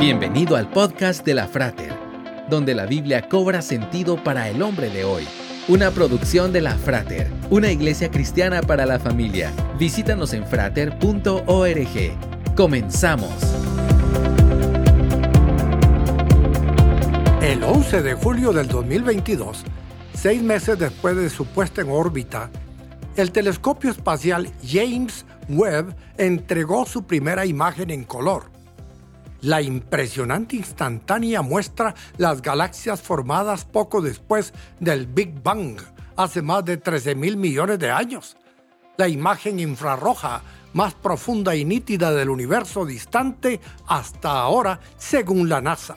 Bienvenido al podcast de la Frater, donde la Biblia cobra sentido para el hombre de hoy. Una producción de la Frater, una iglesia cristiana para la familia. Visítanos en frater.org. Comenzamos. El 11 de julio del 2022, seis meses después de su puesta en órbita, el telescopio espacial James Webb entregó su primera imagen en color la impresionante instantánea muestra las galaxias formadas poco después del Big Bang, hace más de 13 mil millones de años. La imagen infrarroja más profunda y nítida del universo distante hasta ahora, según la NASA.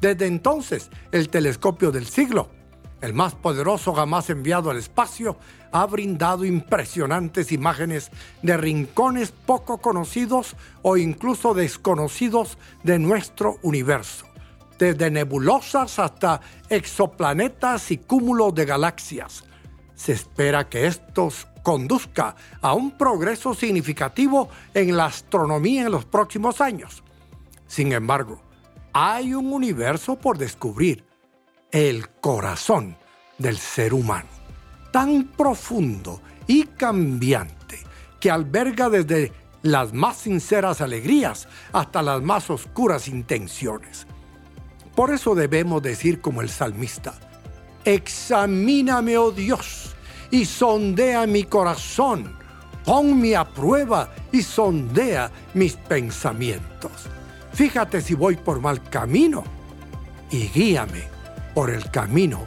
Desde entonces, el telescopio del siglo el más poderoso jamás enviado al espacio, ha brindado impresionantes imágenes de rincones poco conocidos o incluso desconocidos de nuestro universo, desde nebulosas hasta exoplanetas y cúmulos de galaxias. Se espera que estos conduzca a un progreso significativo en la astronomía en los próximos años. Sin embargo, hay un universo por descubrir el corazón del ser humano, tan profundo y cambiante que alberga desde las más sinceras alegrías hasta las más oscuras intenciones. Por eso debemos decir como el salmista, examíname, oh Dios, y sondea mi corazón, ponme a prueba y sondea mis pensamientos. Fíjate si voy por mal camino y guíame por el camino